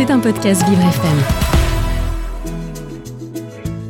C'est un podcast Vivre FM.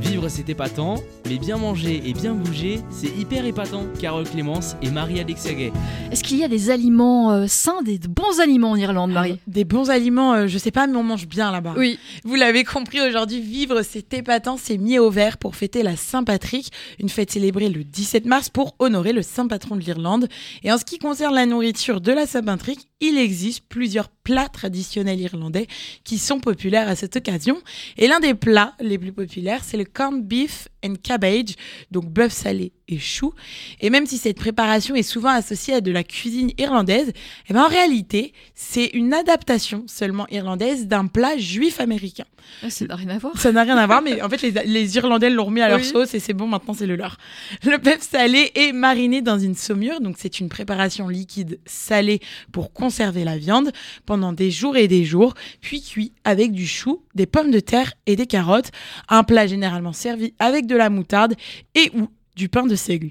Vivre c'est épatant, mais bien manger et bien bouger, c'est hyper épatant. Carole Clémence et Marie-Alexia Gay. Est-ce qu'il y a des aliments euh, sains, des bons aliments en Irlande, Marie Des bons aliments, euh, je sais pas, mais on mange bien là-bas. Oui. Vous l'avez compris, aujourd'hui, vivre c'est épatant, c'est mis au vert pour fêter la Saint-Patrick, une fête célébrée le 17 mars pour honorer le saint patron de l'Irlande. Et en ce qui concerne la nourriture de la Saint-Patrick, il existe plusieurs plats traditionnels irlandais qui sont populaires à cette occasion. Et l'un des plats les plus populaires, c'est le corned beef and cabbage, donc bœuf salé et chou. Et même si cette préparation est souvent associée à de la cuisine irlandaise, eh ben en réalité, c'est une adaptation seulement irlandaise d'un plat juif américain. Ah, Ça n'a rien à voir. Ça n'a rien à voir, mais en fait, les, les Irlandais l'ont remis à leur Oui. sauce et c'est bon, maintenant c'est le leur. Le bœuf salé est mariné dans une saumure, donc c'est une préparation liquide salée pour conserver la viande pendant des jours et des jours, puis cuit avec du chou, des pommes de terre et des carottes. Un plat généralement servi avec de la moutarde et ou du pain de seigle.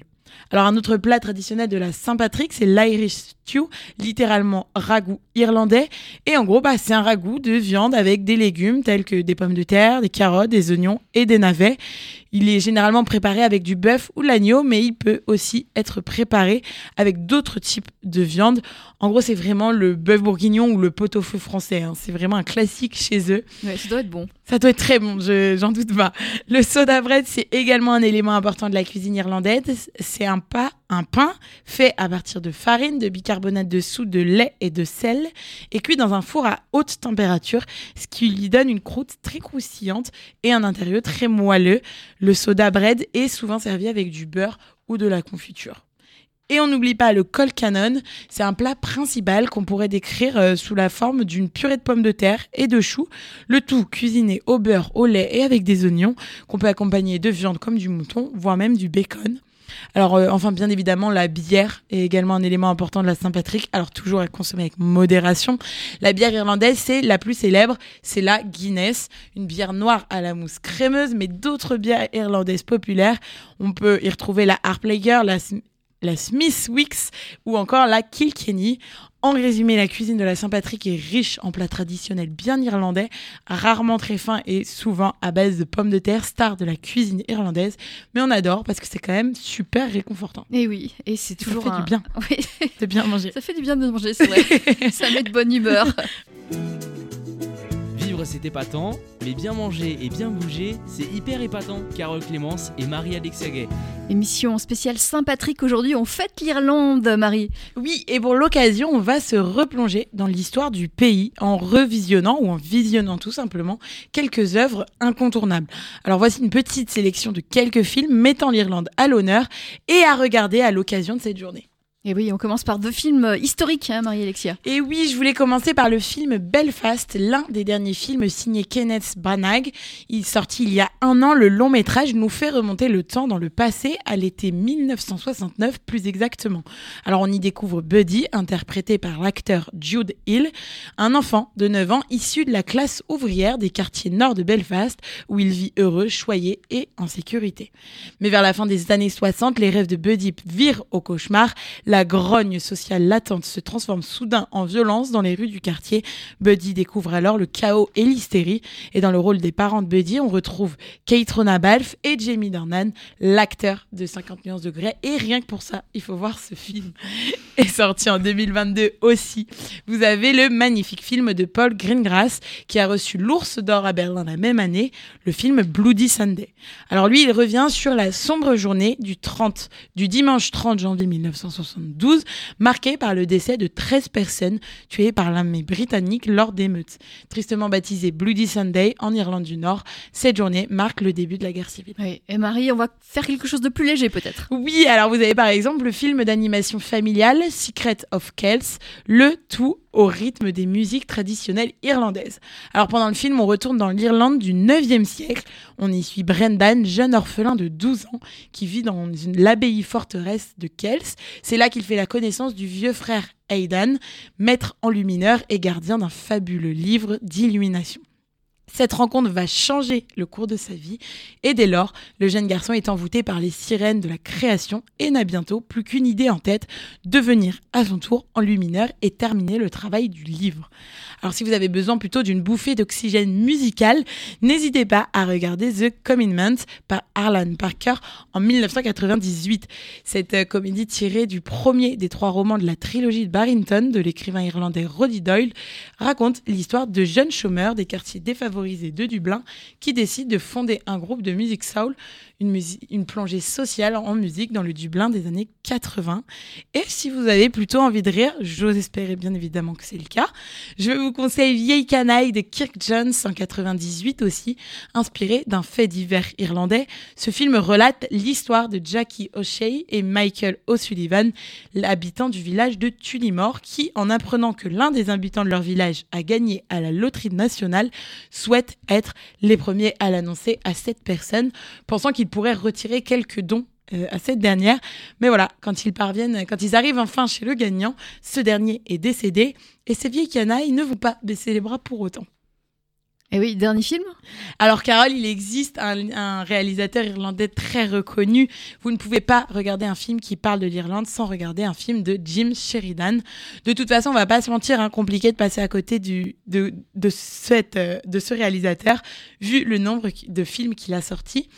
Alors un autre plat traditionnel de la Saint-Patrick, c'est l'Irish stew, littéralement ragoût irlandais. Et en gros, bah, c'est un ragoût de viande avec des légumes tels que des pommes de terre, des carottes, des oignons et des navets. Il est généralement préparé avec du bœuf ou l'agneau, mais il peut aussi être préparé avec d'autres types de viande. En gros, c'est vraiment le bœuf bourguignon ou le pot-au-feu français. hein. C'est vraiment un classique chez eux. Ouais, ça doit être bon. Ça doit être très bon, je- j'en doute pas. Le soda bread, c'est également un élément important de la cuisine irlandaise. C'est un pas, un pain fait à partir de farine, de bicarbonate de soude, de lait et de sel, et cuit dans un four à haute température, ce qui lui donne une croûte très croustillante et un intérieur très moelleux. Le soda bread est souvent servi avec du beurre ou de la confiture. Et on n'oublie pas le col canon, c'est un plat principal qu'on pourrait décrire euh, sous la forme d'une purée de pommes de terre et de choux, le tout cuisiné au beurre, au lait et avec des oignons, qu'on peut accompagner de viande comme du mouton, voire même du bacon. Alors, euh, enfin, bien évidemment, la bière est également un élément important de la Saint-Patrick. Alors, toujours à consommer avec modération. La bière irlandaise, c'est la plus célèbre, c'est la Guinness, une bière noire à la mousse crémeuse, mais d'autres bières irlandaises populaires. On peut y retrouver la Harplager, la, la Smith Wicks ou encore la Kilkenny. En résumé, la cuisine de la Saint-Patrick est riche en plats traditionnels bien irlandais, rarement très fins et souvent à base de pommes de terre, star de la cuisine irlandaise. Mais on adore parce que c'est quand même super réconfortant. Et oui, et c'est Ça toujours fait un... du bien Oui, de bien manger. ça fait du bien de manger, c'est vrai. ça met de bonne humeur. Vivre c'est épatant, mais bien manger et bien bouger, c'est hyper épatant. Carole Clémence et Marie-Alexia Gay. Émission spéciale Saint-Patrick aujourd'hui, on fête l'Irlande, Marie. Oui, et pour l'occasion, on va se replonger dans l'histoire du pays en revisionnant ou en visionnant tout simplement quelques œuvres incontournables. Alors voici une petite sélection de quelques films mettant l'Irlande à l'honneur et à regarder à l'occasion de cette journée. Et oui, on commence par deux films historiques, hein, Marie-Alexia. Et oui, je voulais commencer par le film Belfast, l'un des derniers films signés Kenneth Branagh. Il sorti il y a un an, le long métrage nous fait remonter le temps dans le passé, à l'été 1969 plus exactement. Alors on y découvre Buddy, interprété par l'acteur Jude Hill, un enfant de 9 ans issu de la classe ouvrière des quartiers nord de Belfast, où il vit heureux, choyé et en sécurité. Mais vers la fin des années 60, les rêves de Buddy virent au cauchemar. La grogne sociale latente se transforme soudain en violence dans les rues du quartier. Buddy découvre alors le chaos et l'hystérie. Et dans le rôle des parents de Buddy, on retrouve Kate Rona Balfe et Jamie Dornan, l'acteur de 50 nuances de. Et rien que pour ça, il faut voir ce film. Est sorti en 2022 aussi. Vous avez le magnifique film de Paul Greengrass qui a reçu l'Ours d'Or à Berlin la même année, le film Bloody Sunday. Alors lui, il revient sur la sombre journée du 30, du dimanche 30 janvier 1972, marquée par le décès de 13 personnes tuées par l'armée britannique lors d'émeutes. Tristement baptisé Bloody Sunday en Irlande du Nord, cette journée marque le début de la guerre civile. Oui. Et Marie, on va faire quelque chose de plus léger peut-être. Oui, alors vous avez par exemple le film d'animation familiale Secret of Kells, le tout au rythme des musiques traditionnelles irlandaises. Alors pendant le film, on retourne dans l'Irlande du 9e siècle. On y suit Brendan, jeune orphelin de 12 ans qui vit dans l'abbaye forteresse de Kells. C'est là qu'il fait la connaissance du vieux frère Aidan, maître enlumineur et gardien d'un fabuleux livre d'illumination. Cette rencontre va changer le cours de sa vie et dès lors, le jeune garçon est envoûté par les sirènes de la création et n'a bientôt plus qu'une idée en tête, devenir à son tour enlumineur et terminer le travail du livre. Alors si vous avez besoin plutôt d'une bouffée d'oxygène musical, n'hésitez pas à regarder The Commitment par Arlan Parker en 1998. Cette euh, comédie tirée du premier des trois romans de la trilogie de Barrington de l'écrivain irlandais Roddy Doyle raconte l'histoire de jeunes chômeurs des quartiers défavorisés de Dublin qui décident de fonder un groupe de musique soul une, plongée sociale en musique dans le Dublin des années 80. Et si vous avez plutôt envie de rire, j'ose espérer bien évidemment que c'est le cas, je conseille Vieille canaille de Kirk Jones en 98 aussi, inspiré d'un fait divers irlandais. Ce film relate l'histoire de Jackie O'Shea et Michael O'Sullivan, l'habitant du village de Tullimore, qui, en apprenant que l'un des habitants de leur village a gagné à la loterie nationale, souhaitent être les premiers à l'annoncer à cette personne, pensant qu'ils pourrait retirer quelques dons euh, à cette dernière. Mais voilà, quand ils parviennent, quand ils arrivent enfin chez le gagnant, ce dernier est décédé et ces vieilles canailles ne vont pas baisser les bras pour autant. Et eh oui, dernier film? Alors Carole, il existe un, réalisateur irlandais très reconnu. Vous ne pouvez pas regarder un film qui parle de l'Irlande sans regarder un film de Jim Sheridan. De toute façon, on va pas se mentir, hein, compliqué de passer à côté du, de, de, cette, euh, de ce réalisateur, vu le nombre de films qu'il a sortis.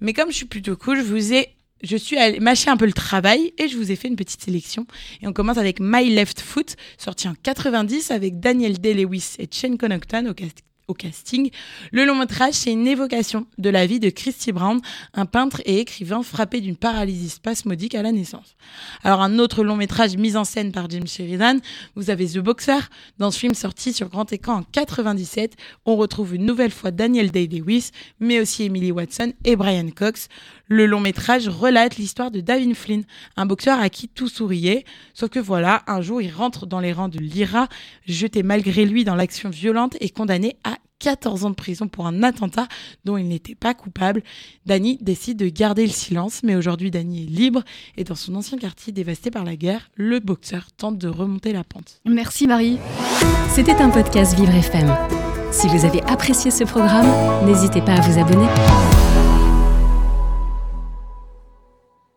Mais comme je suis plutôt cool, je vous ai je suis allée mâcher un peu le travail et je vous ai fait une petite sélection. Et on commence avec My Left Foot, sorti en 90 avec Daniel Day-Lewis et Shane Connaughton au, cast au casting. Le long métrage, c'est une évocation de la vie de Christy Brown, un peintre et écrivain frappé d'une paralysie spasmodique à la naissance. Alors un autre long métrage mis en scène par Jim Sheridan, vous avez The Boxer. Dans ce film sorti sur grand écran en 97, on retrouve une nouvelle fois Daniel Day-Lewis, mais aussi Emily Watson et Brian Cox. Le long métrage relate l'histoire de Davin Flynn, un boxeur à qui tout souriait, sauf que voilà, un jour il rentre dans les rangs de l'IRA, jeté malgré lui dans l'action violente et condamné à 14 ans de prison pour un attentat dont il n'était pas coupable. Danny décide de garder le silence, mais aujourd'hui Danny est libre et dans son ancien quartier dévasté par la guerre, le boxeur tente de remonter la pente. Merci Marie. C'était un podcast Vivre FM. Si vous avez apprécié ce programme, n'hésitez pas à vous abonner.